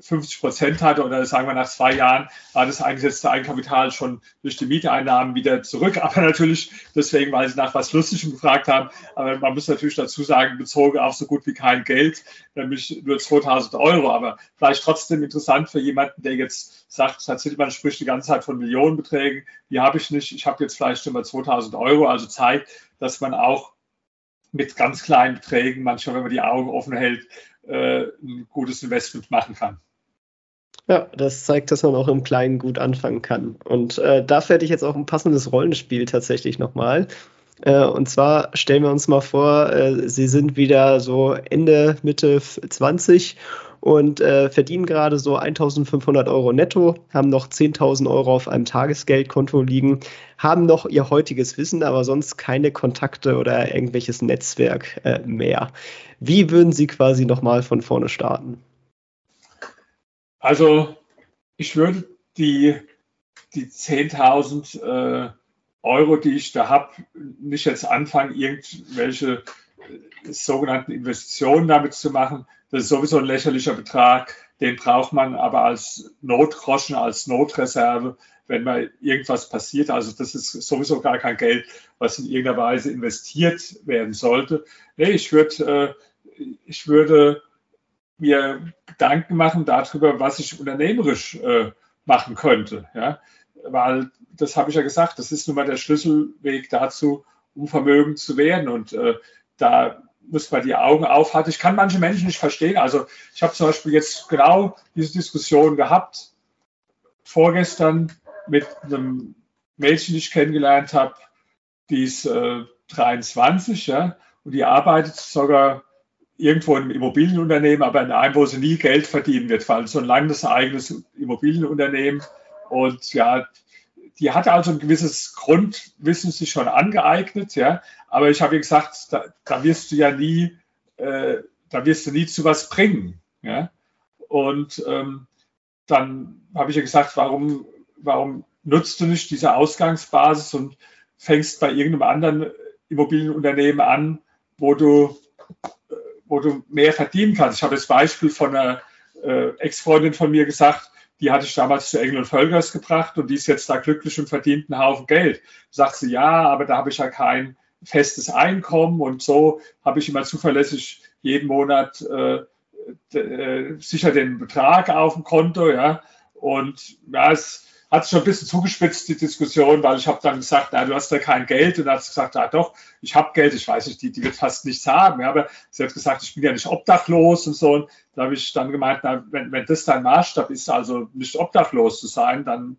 50 äh, Prozent hatte oder sagen wir nach zwei Jahren war das eingesetzte Eigenkapital schon durch die Mieteinnahmen wieder zurück. Aber natürlich deswegen, weil Sie nach was Lustigem gefragt haben. Aber man muss natürlich dazu sagen, bezogen auf so gut wie kein Geld, nämlich nur 2000 Euro. Aber vielleicht trotzdem interessant für jemanden, der jetzt sagt, Herr Zittelmann spricht die ganze Zeit von Millionenbeträgen. Die habe ich nicht. Ich habe jetzt vielleicht schon mal 2000 Euro. Also zeigt, dass man auch mit ganz kleinen Beträgen, manchmal, wenn man die Augen offen hält, äh, ein gutes Investment machen kann. Ja, das zeigt, dass man auch im Kleinen gut anfangen kann. Und äh, dafür hätte ich jetzt auch ein passendes Rollenspiel tatsächlich nochmal. Äh, und zwar stellen wir uns mal vor, äh, Sie sind wieder so Ende, Mitte 20 und äh, verdienen gerade so 1500 Euro netto, haben noch 10.000 Euro auf einem Tagesgeldkonto liegen, haben noch ihr heutiges Wissen, aber sonst keine Kontakte oder irgendwelches Netzwerk äh, mehr. Wie würden Sie quasi nochmal von vorne starten? Also ich würde die, die 10.000 äh, Euro, die ich da habe, nicht jetzt anfangen, irgendwelche äh, sogenannten Investitionen damit zu machen, das ist sowieso ein lächerlicher Betrag. Den braucht man aber als Notgroschen, als Notreserve, wenn mal irgendwas passiert. Also das ist sowieso gar kein Geld, was in irgendeiner Weise investiert werden sollte. Nee, ich würde, äh, ich würde mir Gedanken machen darüber, was ich unternehmerisch äh, machen könnte. Ja? Weil, das habe ich ja gesagt, das ist nun mal der Schlüsselweg dazu, um vermögend zu werden. Und äh, da muss man die Augen aufhalten. Ich kann manche Menschen nicht verstehen. Also ich habe zum Beispiel jetzt genau diese Diskussion gehabt, vorgestern mit einem Mädchen, die ich kennengelernt habe, die ist äh, 23, ja, und die arbeitet sogar irgendwo in einem Immobilienunternehmen, aber in einem, wo sie nie Geld verdienen wird, weil so ein langes eigenes Immobilienunternehmen und ja, die hat also ein gewisses Grundwissen sich schon angeeignet, ja. Aber ich habe ihr gesagt, da, da, wirst du ja nie, äh, da wirst du nie zu was bringen, ja. Und ähm, dann habe ich ihr gesagt, warum, warum nutzt du nicht diese Ausgangsbasis und fängst bei irgendeinem anderen Immobilienunternehmen an, wo du, wo du mehr verdienen kannst. Ich habe das Beispiel von einer äh, Ex-Freundin von mir gesagt, die hatte ich damals zu Engel und Völkers gebracht und die ist jetzt da glücklich und verdient einen Haufen Geld. Sagt sie, ja, aber da habe ich ja kein festes Einkommen und so habe ich immer zuverlässig jeden Monat äh, äh, sicher den Betrag auf dem Konto, ja. Und ja, es hat schon ein bisschen zugespitzt, die Diskussion, weil ich habe dann gesagt, na, du hast ja kein Geld. Und dann hat sie gesagt, ja doch, ich habe Geld, ich weiß nicht, die, die wird fast nichts haben. Ja, aber sie hat gesagt, ich bin ja nicht obdachlos und so. Und da habe ich dann gemeint, na, wenn, wenn das dein Maßstab ist, also nicht obdachlos zu sein, dann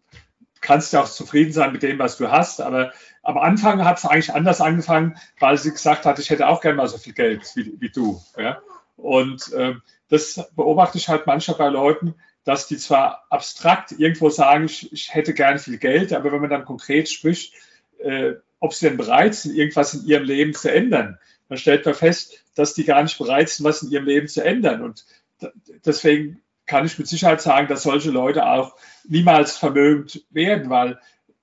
kannst du auch zufrieden sein mit dem, was du hast. Aber am Anfang hat es eigentlich anders angefangen, weil sie gesagt hat, ich hätte auch gerne mal so viel Geld wie, wie du. Ja? Und äh, das beobachte ich halt manchmal bei Leuten, dass die zwar abstrakt irgendwo sagen, ich, hätte gerne viel Geld, aber wenn man dann konkret spricht, äh, ob sie denn bereit sind, irgendwas in ihrem Leben zu ändern, dann stellt man fest, dass die gar nicht bereit sind, was in ihrem Leben zu ändern. Und deswegen kann ich mit Sicherheit sagen, dass solche Leute auch niemals vermögend werden, weil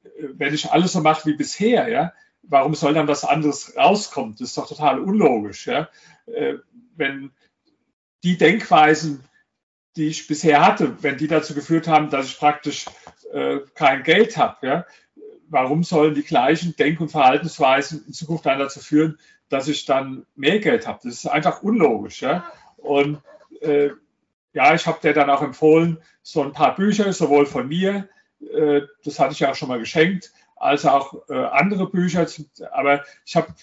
äh, wenn ich alles so mache wie bisher, ja, warum soll dann was anderes rauskommen? Das ist doch total unlogisch. Ja? Äh, wenn die Denkweisen, die ich bisher hatte, wenn die dazu geführt haben, dass ich praktisch äh, kein Geld habe, ja, warum sollen die gleichen Denk- und Verhaltensweisen in Zukunft dann dazu führen, dass ich dann mehr Geld habe? Das ist einfach unlogisch. Ja? Und äh, ja, ich habe dir dann auch empfohlen, so ein paar Bücher, sowohl von mir, äh, das hatte ich ja auch schon mal geschenkt, als auch äh, andere Bücher. Aber ich habe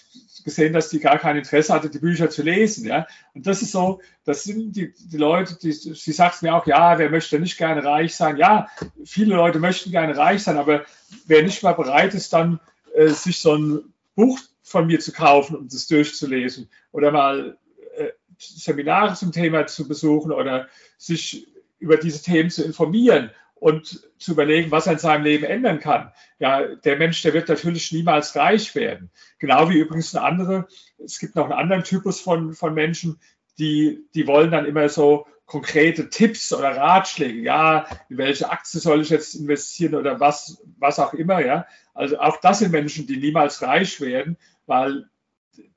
gesehen, dass die gar kein Interesse hatte, die Bücher zu lesen. Ja? Und das ist so, das sind die, die Leute, die, sie sagt mir auch, ja, wer möchte nicht gerne reich sein? Ja, viele Leute möchten gerne reich sein, aber wer nicht mal bereit ist, dann äh, sich so ein Buch von mir zu kaufen und das durchzulesen oder mal äh, Seminare zum Thema zu besuchen oder sich über diese Themen zu informieren und zu überlegen, was er in seinem Leben ändern kann. Ja, der Mensch, der wird natürlich niemals reich werden. Genau wie übrigens eine andere, es gibt noch einen anderen Typus von, von Menschen, die, die wollen dann immer so konkrete Tipps oder Ratschläge. Ja, in welche Aktie soll ich jetzt investieren oder was, was auch immer. Ja, also auch das sind Menschen, die niemals reich werden, weil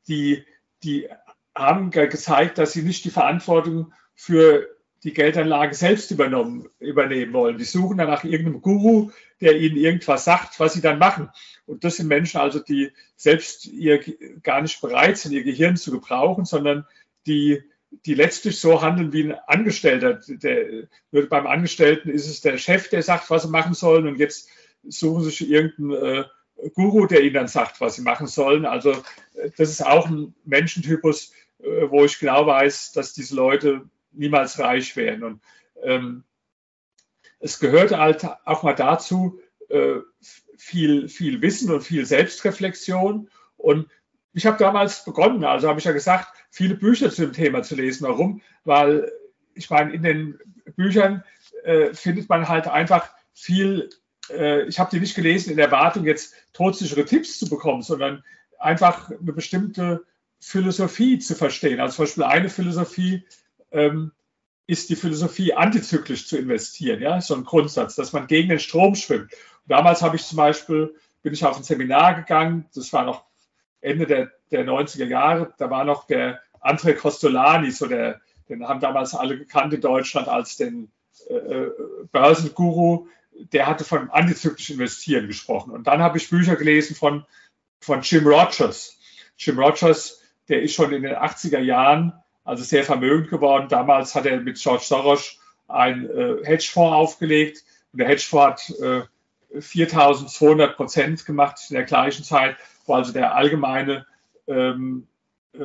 die, die haben gezeigt, dass sie nicht die Verantwortung für die Geldanlage selbst übernommen, übernehmen wollen. Die suchen dann nach irgendeinem Guru, der ihnen irgendwas sagt, was sie dann machen. Und das sind Menschen also, die selbst ihr gar nicht bereit sind, ihr Gehirn zu gebrauchen, sondern die, die letztlich so handeln wie ein Angestellter. Der, beim Angestellten ist es der Chef, der sagt, was sie machen sollen. Und jetzt suchen sie sich irgendeinen äh, Guru, der ihnen dann sagt, was sie machen sollen. Also äh, das ist auch ein Menschentypus, äh, wo ich genau weiß, dass diese Leute niemals reich werden. Und ähm, es gehört halt auch mal dazu, äh, viel, viel Wissen und viel Selbstreflexion. Und ich habe damals begonnen, also habe ich ja gesagt, viele Bücher zu dem Thema zu lesen. Warum? Weil ich meine, in den Büchern äh, findet man halt einfach viel, äh, ich habe die nicht gelesen in der Erwartung, jetzt todsichere Tipps zu bekommen, sondern einfach eine bestimmte Philosophie zu verstehen. Also zum Beispiel eine Philosophie ähm, ist die Philosophie, antizyklisch zu investieren. Ja, so ein Grundsatz, dass man gegen den Strom schwimmt. Und damals habe ich zum Beispiel, bin ich auf ein Seminar gegangen, das war noch Ende der, der 90er Jahre, da war noch der André Costolani, so der, den haben damals alle gekannt in Deutschland als den äh, äh Börsenguru, der hatte von antizyklisch investieren gesprochen. Und dann habe ich Bücher gelesen von, von Jim Rogers. Jim Rogers, der ist schon in den 80er Jahren also sehr vermögend geworden. Damals hat er mit George Soros einen äh, Hedgefonds aufgelegt und der Hedgefonds hat äh, 4200 Prozent gemacht in der gleichen Zeit, wo also der allgemeine ähm, äh,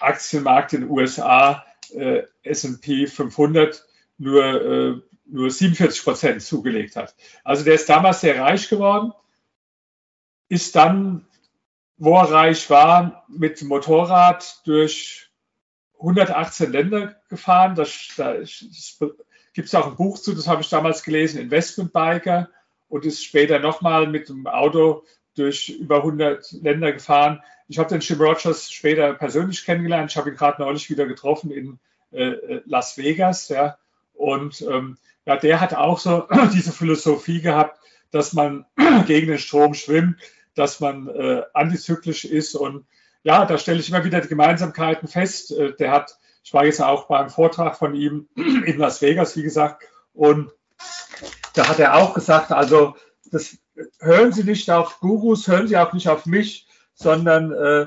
Aktienmarkt in den USA, äh, S&P 500, nur, äh, nur 47 Prozent zugelegt hat. Also der ist damals sehr reich geworden, ist dann, wo er reich war, mit dem Motorrad durch 118 Länder gefahren. Das, da gibt es auch ein Buch zu, das habe ich damals gelesen, Investment Biker, und ist später nochmal mit dem Auto durch über 100 Länder gefahren. Ich habe den Jim Rogers später persönlich kennengelernt. Ich habe ihn gerade neulich wieder getroffen in äh, Las Vegas. Ja. Und ähm, ja, der hat auch so diese Philosophie gehabt, dass man gegen den Strom schwimmt, dass man äh, antizyklisch ist und ja, da stelle ich immer wieder die Gemeinsamkeiten fest. Äh, der hat, ich war jetzt auch beim Vortrag von ihm in Las Vegas, wie gesagt, und da hat er auch gesagt, also das hören Sie nicht auf Gurus, hören Sie auch nicht auf mich, sondern äh,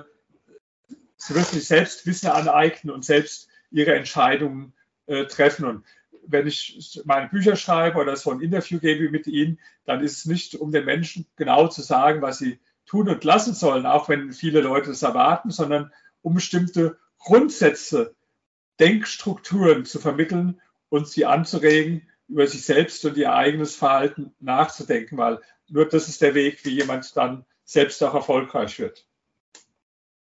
Sie müssen sich selbst Wissen aneignen und selbst Ihre Entscheidungen äh, treffen. Und wenn ich meine Bücher schreibe oder so ein Interview gebe mit Ihnen, dann ist es nicht, um den Menschen genau zu sagen, was sie tun und lassen sollen, auch wenn viele Leute es erwarten, sondern um bestimmte Grundsätze, Denkstrukturen zu vermitteln und sie anzuregen, über sich selbst und ihr eigenes Verhalten nachzudenken, weil nur das ist der Weg, wie jemand dann selbst auch erfolgreich wird.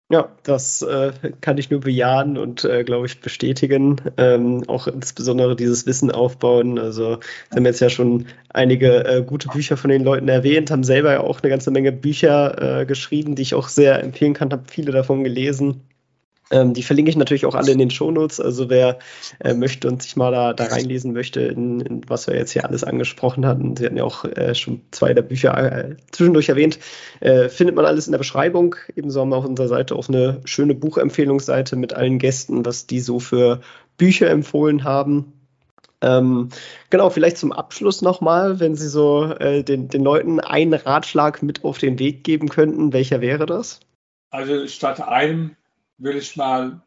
Ja, das äh, kann ich nur bejahen und, äh, glaube ich, bestätigen. Ähm, auch insbesondere dieses Wissen aufbauen. Also, wir haben jetzt ja schon einige äh, gute Bücher von den Leuten erwähnt, haben selber ja auch eine ganze Menge Bücher äh, geschrieben, die ich auch sehr empfehlen kann, habe viele davon gelesen. Ähm, die verlinke ich natürlich auch alle in den Shownotes. Also wer äh, möchte und sich mal da, da reinlesen möchte, in, in, was wir jetzt hier alles angesprochen hatten, Sie hatten ja auch äh, schon zwei der Bücher äh, zwischendurch erwähnt, äh, findet man alles in der Beschreibung. Ebenso haben wir auf unserer Seite auch eine schöne Buchempfehlungsseite mit allen Gästen, was die so für Bücher empfohlen haben. Ähm, genau, vielleicht zum Abschluss nochmal, wenn Sie so äh, den, den Leuten einen Ratschlag mit auf den Weg geben könnten, welcher wäre das? Also statt einem will ich mal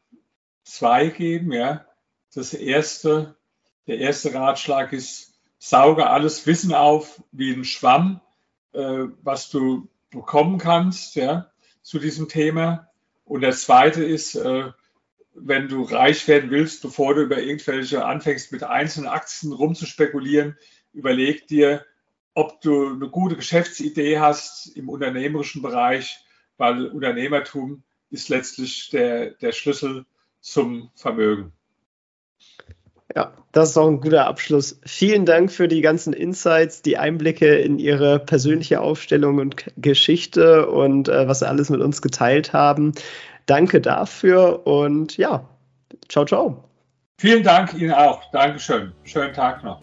zwei geben. Ja. Das erste, der erste Ratschlag ist, sauge alles Wissen auf wie ein Schwamm, äh, was du bekommen kannst ja, zu diesem Thema. Und der zweite ist, äh, wenn du reich werden willst, bevor du über irgendwelche anfängst mit einzelnen Aktien rumzuspekulieren, überleg dir, ob du eine gute Geschäftsidee hast im unternehmerischen Bereich, weil Unternehmertum ist letztlich der, der Schlüssel zum Vermögen. Ja, das ist auch ein guter Abschluss. Vielen Dank für die ganzen Insights, die Einblicke in Ihre persönliche Aufstellung und Geschichte und äh, was Sie alles mit uns geteilt haben. Danke dafür und ja, ciao, ciao. Vielen Dank Ihnen auch. Dankeschön. Schönen Tag noch.